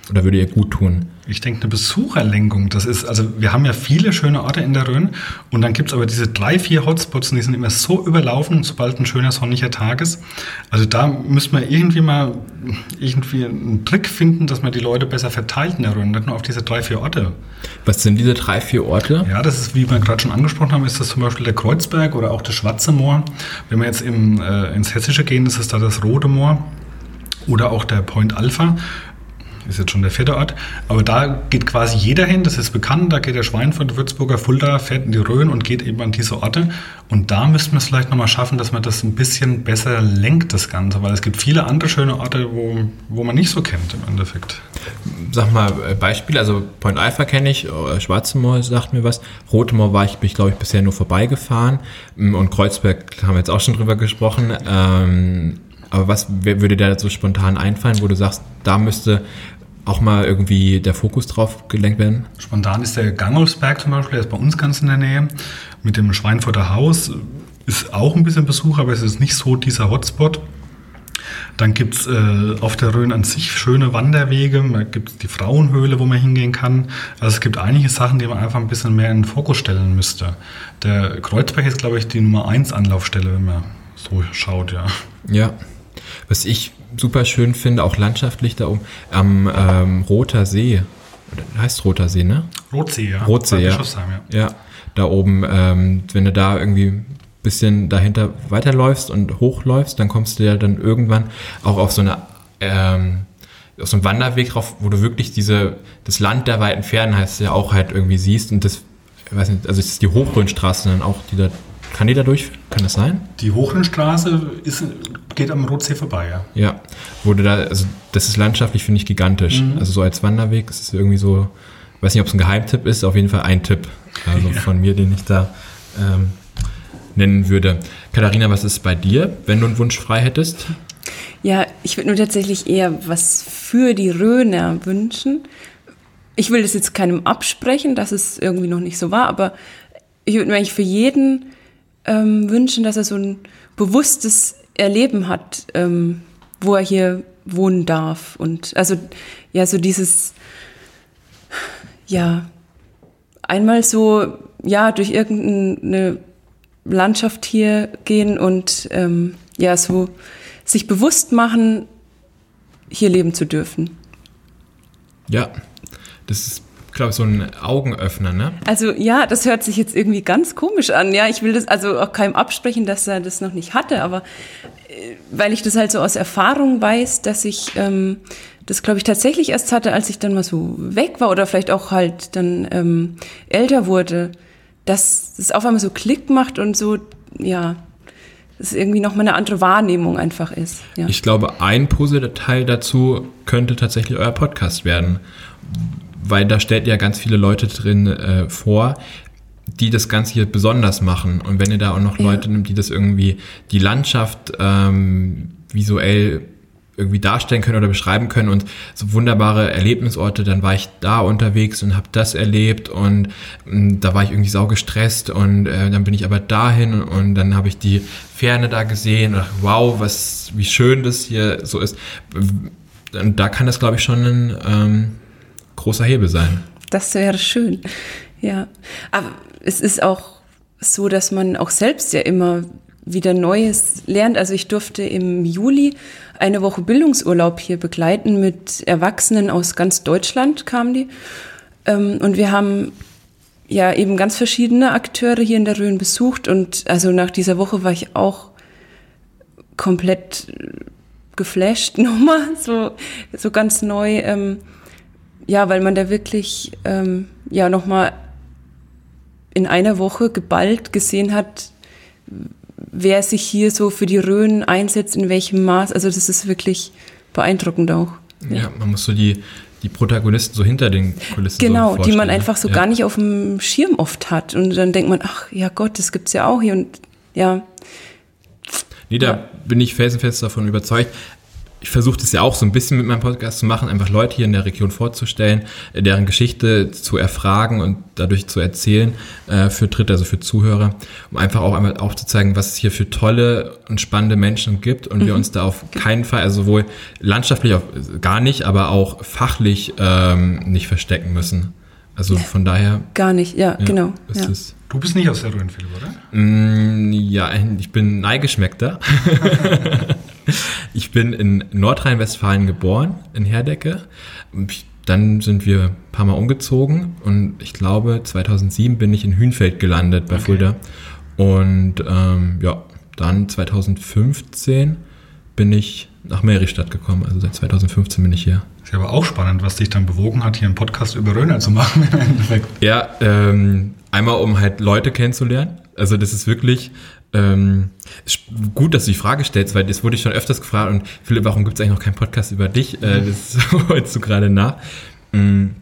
S1: Oder würde ihr gut tun?
S3: Ich denke, eine Besucherlenkung, das ist, also wir haben ja viele schöne Orte in der Rhön und dann gibt es aber diese drei, vier Hotspots und die sind immer so überlaufen, sobald ein schöner sonniger Tag ist. Also da müssen wir irgendwie mal irgendwie einen Trick finden, dass man die Leute besser verteilt in der Rhön, nicht nur auf diese drei, vier Orte.
S1: Was sind diese drei, vier Orte?
S3: Ja, das ist, wie wir gerade schon angesprochen haben, ist das zum Beispiel der Kreuzberg oder auch das Schwarze Moor. Wenn wir jetzt im, äh, ins Hessische gehen, ist es da das Rote Moor oder auch der Point Alpha ist jetzt schon der vierte Ort. Aber da geht quasi jeder hin, das ist bekannt. Da geht der Schwein von der Würzburger Fulda, fährt in die Rhön und geht eben an diese Orte. Und da müssten wir es vielleicht nochmal schaffen, dass man das ein bisschen besser lenkt, das Ganze. Weil es gibt viele andere schöne Orte, wo, wo man nicht so kennt im Endeffekt.
S1: Sag mal äh, Beispiel, also Point Alpha kenne ich, äh, Schwarze Moor sagt mir was. Rote Moor war ich, bin ich glaube ich bisher nur vorbeigefahren. Mm, und Kreuzberg haben wir jetzt auch schon drüber gesprochen. Ähm, aber was würde dir da so spontan einfallen, wo du sagst, da müsste auch mal irgendwie der Fokus drauf gelenkt werden?
S3: Spontan ist der Gangolfsberg zum Beispiel, der ist bei uns ganz in der Nähe. Mit dem Schweinfurter Haus ist auch ein bisschen Besuch, aber es ist nicht so dieser Hotspot. Dann gibt es äh, auf der Rhön an sich schöne Wanderwege. Da gibt es die Frauenhöhle, wo man hingehen kann. Also es gibt einige Sachen, die man einfach ein bisschen mehr in den Fokus stellen müsste. Der Kreuzberg ist, glaube ich, die Nummer 1 Anlaufstelle, wenn man so schaut, ja.
S1: Ja. Was ich super schön finde, auch landschaftlich da oben, am ähm, Roter See. Heißt Roter See, ne?
S3: Rotsee, ja.
S1: Rotsee, ja. ja. Ja, da oben, ähm, wenn du da irgendwie ein bisschen dahinter weiterläufst und hochläufst, dann kommst du ja dann irgendwann auch auf so eine ähm, auf so einen Wanderweg drauf, wo du wirklich diese, das Land der weiten Fernen heißt ja auch halt irgendwie siehst und das, ich weiß nicht, also es ist die Hochrhönstraße dann auch, die da kann die da durchführen? Kann das sein?
S3: Die Hochrheinstraße ist, geht am Rotsee vorbei, ja.
S1: Ja, wurde da, also das ist landschaftlich, finde ich, gigantisch. Mhm. Also so als Wanderweg ist es irgendwie so, weiß nicht, ob es ein Geheimtipp ist, auf jeden Fall ein Tipp also ja. von mir, den ich da ähm, nennen würde. Katharina, was ist bei dir, wenn du einen Wunsch frei hättest?
S2: Ja, ich würde nur tatsächlich eher was für die Röner wünschen. Ich will das jetzt keinem absprechen, dass es irgendwie noch nicht so war, aber ich würde mir eigentlich für jeden ähm, wünschen, dass er so ein bewusstes Erleben hat, ähm, wo er hier wohnen darf. Und also ja, so dieses, ja, einmal so, ja, durch irgendeine Landschaft hier gehen und ähm, ja, so sich bewusst machen, hier leben zu dürfen.
S1: Ja, das ist, glaube so ein Augenöffner, ne?
S2: Also ja, das hört sich jetzt irgendwie ganz komisch an. Ja, ich will das also auch keinem absprechen, dass er das noch nicht hatte, aber äh, weil ich das halt so aus Erfahrung weiß, dass ich ähm, das, glaube ich, tatsächlich erst hatte, als ich dann mal so weg war oder vielleicht auch halt dann ähm, älter wurde, dass es auf einmal so Klick macht und so, ja, es irgendwie nochmal eine andere Wahrnehmung einfach ist. Ja.
S1: Ich glaube, ein Puzzleteil dazu könnte tatsächlich euer Podcast werden, weil da stellt ihr ja ganz viele Leute drin äh, vor, die das Ganze hier besonders machen. Und wenn ihr da auch noch Leute ja. nimmt, die das irgendwie, die Landschaft ähm, visuell irgendwie darstellen können oder beschreiben können und so wunderbare Erlebnisorte, dann war ich da unterwegs und habe das erlebt und mh, mm, da war ich irgendwie sau gestresst und äh, dann bin ich aber dahin und dann habe ich die Ferne da gesehen und dachte, wow, was, wie schön das hier so ist. Und da kann das, glaube ich, schon ein ähm, großer Hebel sein.
S2: Das wäre schön, ja. Aber es ist auch so, dass man auch selbst ja immer wieder Neues lernt. Also ich durfte im Juli eine Woche Bildungsurlaub hier begleiten mit Erwachsenen aus ganz Deutschland kamen die. Ähm, und wir haben ja eben ganz verschiedene Akteure hier in der Rhön besucht und also nach dieser Woche war ich auch komplett geflasht nochmal, so, so ganz neu. Ähm, ja, weil man da wirklich ähm, ja nochmal in einer Woche geballt gesehen hat, wer sich hier so für die Rhön einsetzt, in welchem Maß. Also das ist wirklich beeindruckend auch.
S1: Ja, man muss so die, die Protagonisten so hinter den Kulissen
S2: Genau, so die man einfach so ja. gar nicht auf dem Schirm oft hat. Und dann denkt man, ach ja Gott, das gibt's ja auch hier. Und ja.
S1: Nee, da ja. bin ich felsenfest davon überzeugt ich versuche das ja auch so ein bisschen mit meinem Podcast zu machen, einfach Leute hier in der Region vorzustellen, äh, deren Geschichte zu erfragen und dadurch zu erzählen äh, für Dritte, also für Zuhörer, um einfach auch einmal aufzuzeigen, was es hier für tolle und spannende Menschen gibt und mhm. wir uns da auf keinen Fall, also sowohl landschaftlich auf, gar nicht, aber auch fachlich ähm, nicht verstecken müssen. Also von daher.
S2: Gar nicht, ja, ja genau. Ja.
S3: Du bist nicht aus der Rhön, Philipp, oder?
S1: Mm, ja, ich bin Neigeschmeckter. Ich bin in Nordrhein-Westfalen geboren, in Herdecke. Dann sind wir ein paar Mal umgezogen und ich glaube 2007 bin ich in Hünfeld gelandet bei okay. Fulda. Und ähm, ja, dann 2015 bin ich nach Meristadt gekommen. Also seit 2015 bin ich hier.
S3: Ist ja aber auch spannend, was dich dann bewogen hat, hier einen Podcast über Röner zu machen im
S1: Endeffekt. Ja, ähm, einmal um halt Leute kennenzulernen. Also das ist wirklich ähm, gut, dass du die Frage stellst, weil das wurde ich schon öfters gefragt und Philipp, warum gibt es eigentlich noch keinen Podcast über dich? Äh, das wolltest du gerade nach. Ähm,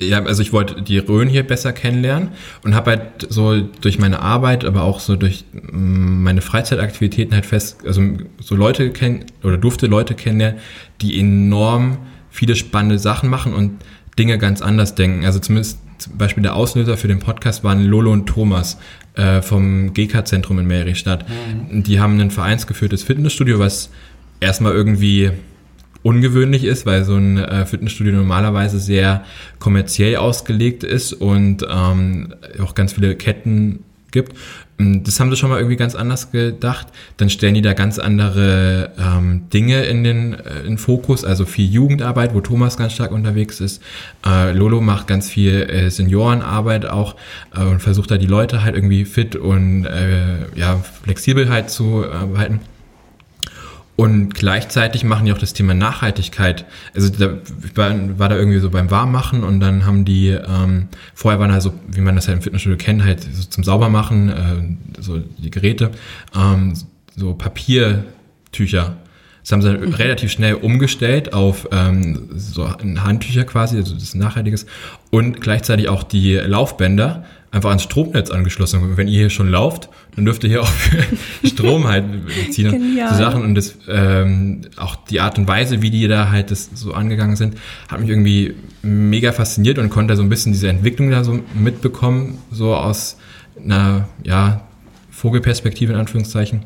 S1: ja, also ich wollte die Rhön hier besser kennenlernen und habe halt so durch meine Arbeit, aber auch so durch mm, meine Freizeitaktivitäten halt fest, also so Leute kennen oder durfte Leute kennenlernen, die enorm viele spannende Sachen machen und Dinge ganz anders denken. Also zumindest zum Beispiel der Auslöser für den Podcast waren Lolo und Thomas äh, vom GK-Zentrum in Meristadt. Mhm. Die haben ein vereinsgeführtes Fitnessstudio, was erstmal irgendwie ungewöhnlich ist, weil so ein äh, Fitnessstudio normalerweise sehr kommerziell ausgelegt ist und ähm, auch ganz viele Ketten gibt. Ähm, das haben sie schon mal irgendwie ganz anders gedacht. Dann stellen die da ganz andere ähm, Dinge in den, äh, in Fokus, also viel Jugendarbeit, wo Thomas ganz stark unterwegs ist. Äh, Lolo macht ganz viel äh, Seniorenarbeit auch äh, und versucht da die Leute halt irgendwie fit und äh, ja, flexibel halt zu äh, halten. Und gleichzeitig machen die auch das Thema Nachhaltigkeit. Also da war, war da irgendwie so beim Warmmachen und dann haben die, ähm, vorher waren also, wie man das halt im Fitnessstudio kennt, halt so zum Saubermachen, äh, so die Geräte, ähm, so Papiertücher. Das haben sie mhm. relativ schnell umgestellt auf ähm, so Handtücher quasi, also das nachhaltiges. Und gleichzeitig auch die Laufbänder einfach ans Stromnetz angeschlossen. Und wenn ihr hier schon lauft, dann dürft ihr hier auch Strom halt beziehen und so Sachen. Und das, ähm, auch die Art und Weise, wie die da halt das so angegangen sind, hat mich irgendwie mega fasziniert und konnte so ein bisschen diese Entwicklung da so mitbekommen, so aus einer, ja, Vogelperspektive in Anführungszeichen.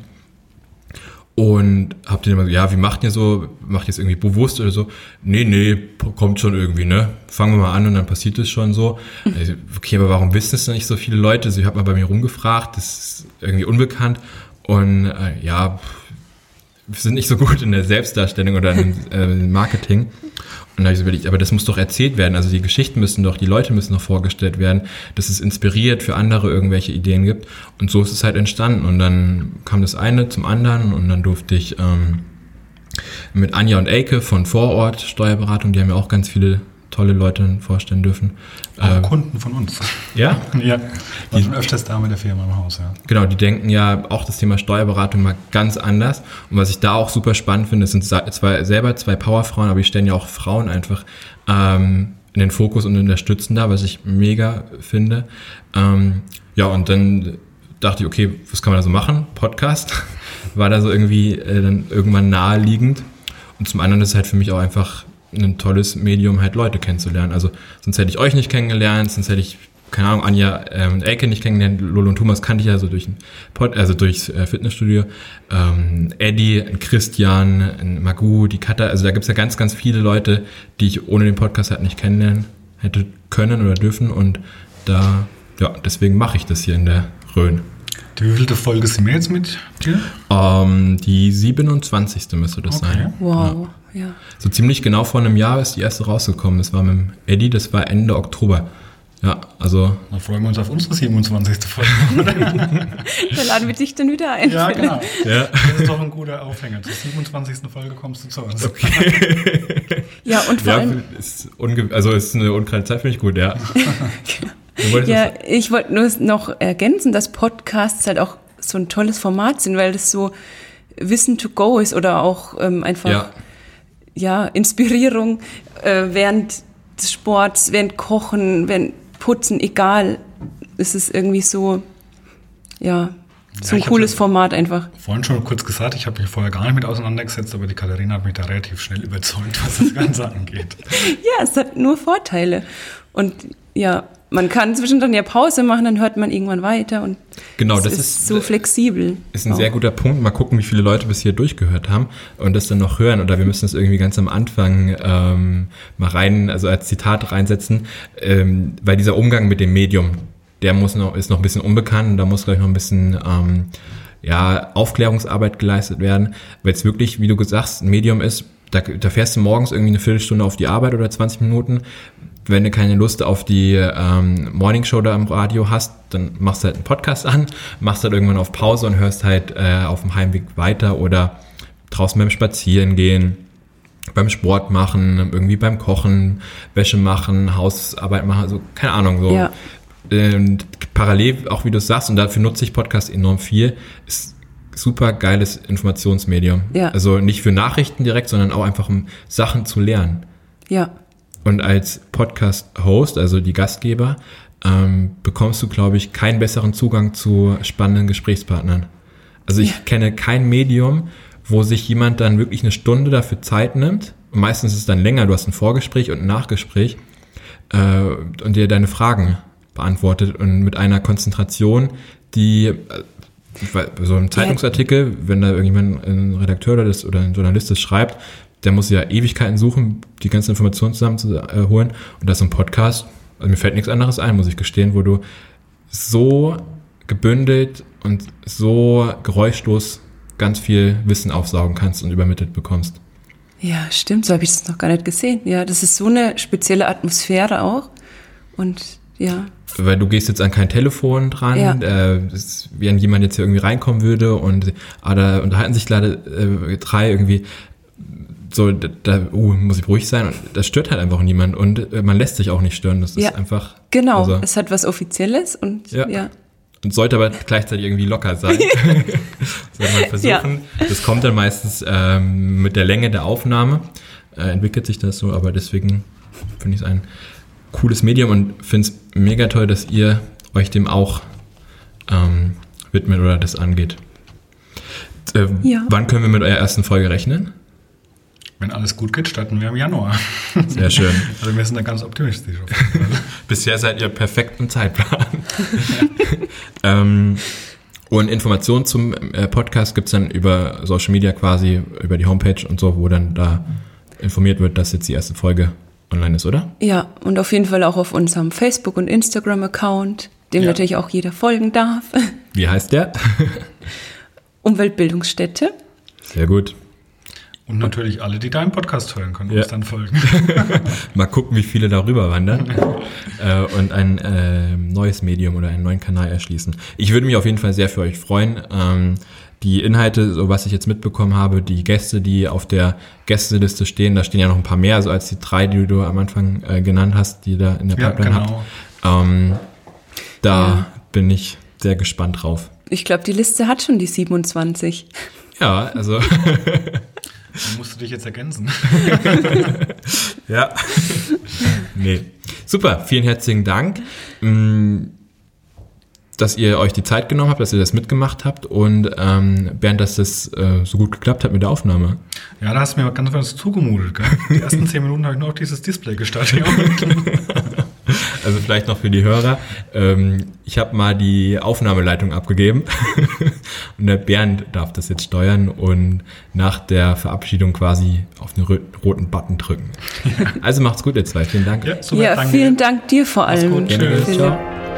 S1: Und habt ihr immer so, ja, wie macht ihr so? Macht ihr es irgendwie bewusst oder so? Nee, nee, kommt schon irgendwie, ne? Fangen wir mal an und dann passiert es schon so. Also, okay, aber warum wissen es nicht so viele Leute? Sie hat mal bei mir rumgefragt, das ist irgendwie unbekannt. Und äh, ja, wir sind nicht so gut in der Selbstdarstellung oder im äh, Marketing. Und da habe ich so überlegt, aber das muss doch erzählt werden. Also die Geschichten müssen doch, die Leute müssen doch vorgestellt werden, dass es inspiriert für andere irgendwelche Ideen gibt. Und so ist es halt entstanden. Und dann kam das eine zum anderen und dann durfte ich ähm, mit Anja und Eike von Vorort Steuerberatung, die haben ja auch ganz viele tolle Leute vorstellen dürfen.
S3: Auch äh, Kunden von uns.
S1: Ja?
S3: ja. Die schon öfters da mit der Firma im Haus, ja.
S1: Genau, die denken ja auch das Thema Steuerberatung mal ganz anders. Und was ich da auch super spannend finde, sind zwei, selber zwei Powerfrauen, aber die stellen ja auch Frauen einfach ähm, in den Fokus und unterstützen da, was ich mega finde. Ähm, ja, und dann dachte ich, okay, was kann man da so machen? Podcast war da so irgendwie äh, dann irgendwann naheliegend. Und zum anderen ist es halt für mich auch einfach ein tolles Medium, halt Leute kennenzulernen. Also sonst hätte ich euch nicht kennengelernt, sonst hätte ich, keine Ahnung, Anja ähm, Elke nicht kennengelernt, Lolo und Thomas kannte ich ja so durch ein Pod, also durchs äh, Fitnessstudio. Ähm, Eddie, Christian, Magu, die Katha, also da gibt's ja ganz, ganz viele Leute, die ich ohne den Podcast halt nicht kennenlernen hätte können oder dürfen. Und da, ja, deswegen mache ich das hier in der Rhön.
S3: Die wievielte Folge sind wir jetzt mit
S1: dir? Ähm, die 27. müsste das okay. sein.
S2: Wow. Ja. ja.
S1: So ziemlich genau vor einem Jahr ist die erste rausgekommen. Das war mit dem Eddie, das war Ende Oktober. Ja, also.
S3: Dann freuen wir uns auf unsere 27. Folge.
S2: da laden wir dich dann wieder ein.
S3: Ja, genau. Ja. Das ist doch ein guter Aufhänger. Zur 27. Folge kommst du zu uns. Okay.
S2: ja, und vor
S1: ja,
S2: allem.
S1: Ist also ist eine ungerade Zeit, finde ich gut, ja.
S2: ja, ich wollte nur noch ergänzen, dass Podcasts halt auch so ein tolles Format sind, weil das so Wissen to go ist oder auch ähm, einfach ja. ja Inspirierung äh, während des Sports, während Kochen, während Putzen, egal. Es ist irgendwie so, ja, so ein cooles Format einfach.
S3: Vorhin schon kurz gesagt, ich habe mich vorher gar nicht mit auseinandergesetzt, aber die Katharina hat mich da relativ schnell überzeugt, was das Ganze angeht.
S2: Ja, es hat nur Vorteile. Und ja, man kann zwischendrin ja Pause machen, dann hört man irgendwann weiter und
S1: genau, das
S2: ist,
S1: ist
S2: so flexibel.
S1: Ist ein auch. sehr guter Punkt. Mal gucken, wie viele Leute bis hier durchgehört haben und das dann noch hören. Oder wir müssen das irgendwie ganz am Anfang ähm, mal rein, also als Zitat reinsetzen, ähm, weil dieser Umgang mit dem Medium, der muss noch, ist noch ein bisschen unbekannt und da muss gleich noch ein bisschen ähm, ja, Aufklärungsarbeit geleistet werden, weil es wirklich, wie du gesagt hast, ein Medium ist, da, da fährst du morgens irgendwie eine Viertelstunde auf die Arbeit oder 20 Minuten, wenn du keine Lust auf die ähm, Morningshow da im Radio hast, dann machst du halt einen Podcast an, machst halt irgendwann auf Pause und hörst halt äh, auf dem Heimweg weiter oder draußen beim Spazieren gehen, beim Sport machen, irgendwie beim Kochen, Wäsche machen, Hausarbeit machen, also keine Ahnung, so. Ja. Und parallel, auch wie du es sagst, und dafür nutze ich Podcast enorm viel, ist super geiles Informationsmedium. Ja. Also nicht für Nachrichten direkt, sondern auch einfach um Sachen zu lernen.
S2: Ja.
S1: Und als Podcast-Host, also die Gastgeber, ähm, bekommst du, glaube ich, keinen besseren Zugang zu spannenden Gesprächspartnern. Also ich ja. kenne kein Medium, wo sich jemand dann wirklich eine Stunde dafür Zeit nimmt. Und meistens ist es dann länger. Du hast ein Vorgespräch und ein Nachgespräch äh, und dir deine Fragen beantwortet und mit einer Konzentration, die äh, so ein Zeitungsartikel, wenn da irgendjemand ein Redakteur oder, das, oder ein Journalist das schreibt, der muss ja Ewigkeiten suchen, die ganze Information zusammenzuholen. Und das ist ein Podcast, also mir fällt nichts anderes ein, muss ich gestehen, wo du so gebündelt und so geräuschlos ganz viel Wissen aufsaugen kannst und übermittelt bekommst.
S2: Ja, stimmt, so habe ich es noch gar nicht gesehen. Ja, das ist so eine spezielle Atmosphäre auch. Und ja.
S1: Weil du gehst jetzt an kein Telefon dran, ja. äh, wenn jemand jetzt hier irgendwie reinkommen würde und ah, da unterhalten sich gerade äh, drei irgendwie, so, da uh, muss ich ruhig sein. Und das stört halt einfach niemand und äh, man lässt sich auch nicht stören. Das
S2: ja,
S1: ist einfach.
S2: Genau, also, es hat was Offizielles und ja. ja.
S1: Und sollte aber gleichzeitig irgendwie locker sein. Soll man versuchen. Ja. Das kommt dann meistens ähm, mit der Länge der Aufnahme, äh, entwickelt sich das so, aber deswegen finde ich es ein cooles Medium und finde es mega toll, dass ihr euch dem auch ähm, widmet oder das angeht. Äh, ja. Wann können wir mit eurer ersten Folge rechnen?
S3: Wenn alles gut geht, starten wir im Januar.
S1: Sehr schön.
S3: Also wir sind da ganz optimistisch.
S1: Bisher seid ihr perfekt im Zeitplan. ähm, Und Informationen zum äh, Podcast gibt's dann über Social Media quasi, über die Homepage und so, wo dann da informiert wird, dass jetzt die erste Folge online ist, oder?
S2: Ja, und auf jeden Fall auch auf unserem Facebook- und Instagram-Account, dem
S3: Ja.
S2: natürlich auch jeder folgen darf.
S1: Wie heißt der?
S2: Umweltbildungsstätte.
S1: Sehr gut.
S3: Und natürlich alle, die deinen Podcast hören, können
S1: Ja.
S3: uns dann folgen.
S1: Mal gucken, wie viele darüber wandern äh, und ein äh, neues Medium oder einen neuen Kanal erschließen. Ich würde mich auf jeden Fall sehr für euch freuen. Ähm, die Inhalte, so was ich jetzt mitbekommen habe, die Gäste, die auf der Gästeliste stehen, da stehen ja noch ein paar mehr, so als die drei, die du am Anfang äh, genannt hast, die da in der
S3: Ja,
S1: Pipeline
S3: genau.
S1: habt. Ähm, da
S2: Ja.
S1: bin ich sehr gespannt drauf.
S2: Ich glaube, die Liste hat schon die 27.
S1: Ja, also
S3: Dann musst du dich jetzt ergänzen.
S1: Ja. nee. Super, vielen herzlichen Dank, mm, dass ihr euch die Zeit genommen habt, dass ihr das mitgemacht habt und ähm, Bernd, dass das äh, so gut geklappt hat mit der Aufnahme.
S3: Ja, da hast du mir ganz was zugemutet. Gell? Die ersten zehn Minuten habe ich nur auf dieses Display gestartet.
S1: Also vielleicht noch für die Hörer. Ähm, ich habe mal die Aufnahmeleitung abgegeben und der Bernd darf das jetzt steuern und nach der Verabschiedung quasi auf den roten Button drücken. Also macht's gut, ihr zwei. Vielen Dank.
S3: Ja, super,
S2: ja,
S3: danke.
S2: vielen Dank dir vor
S3: Mach's
S2: allem.
S3: gut,
S1: Gerne, ciao.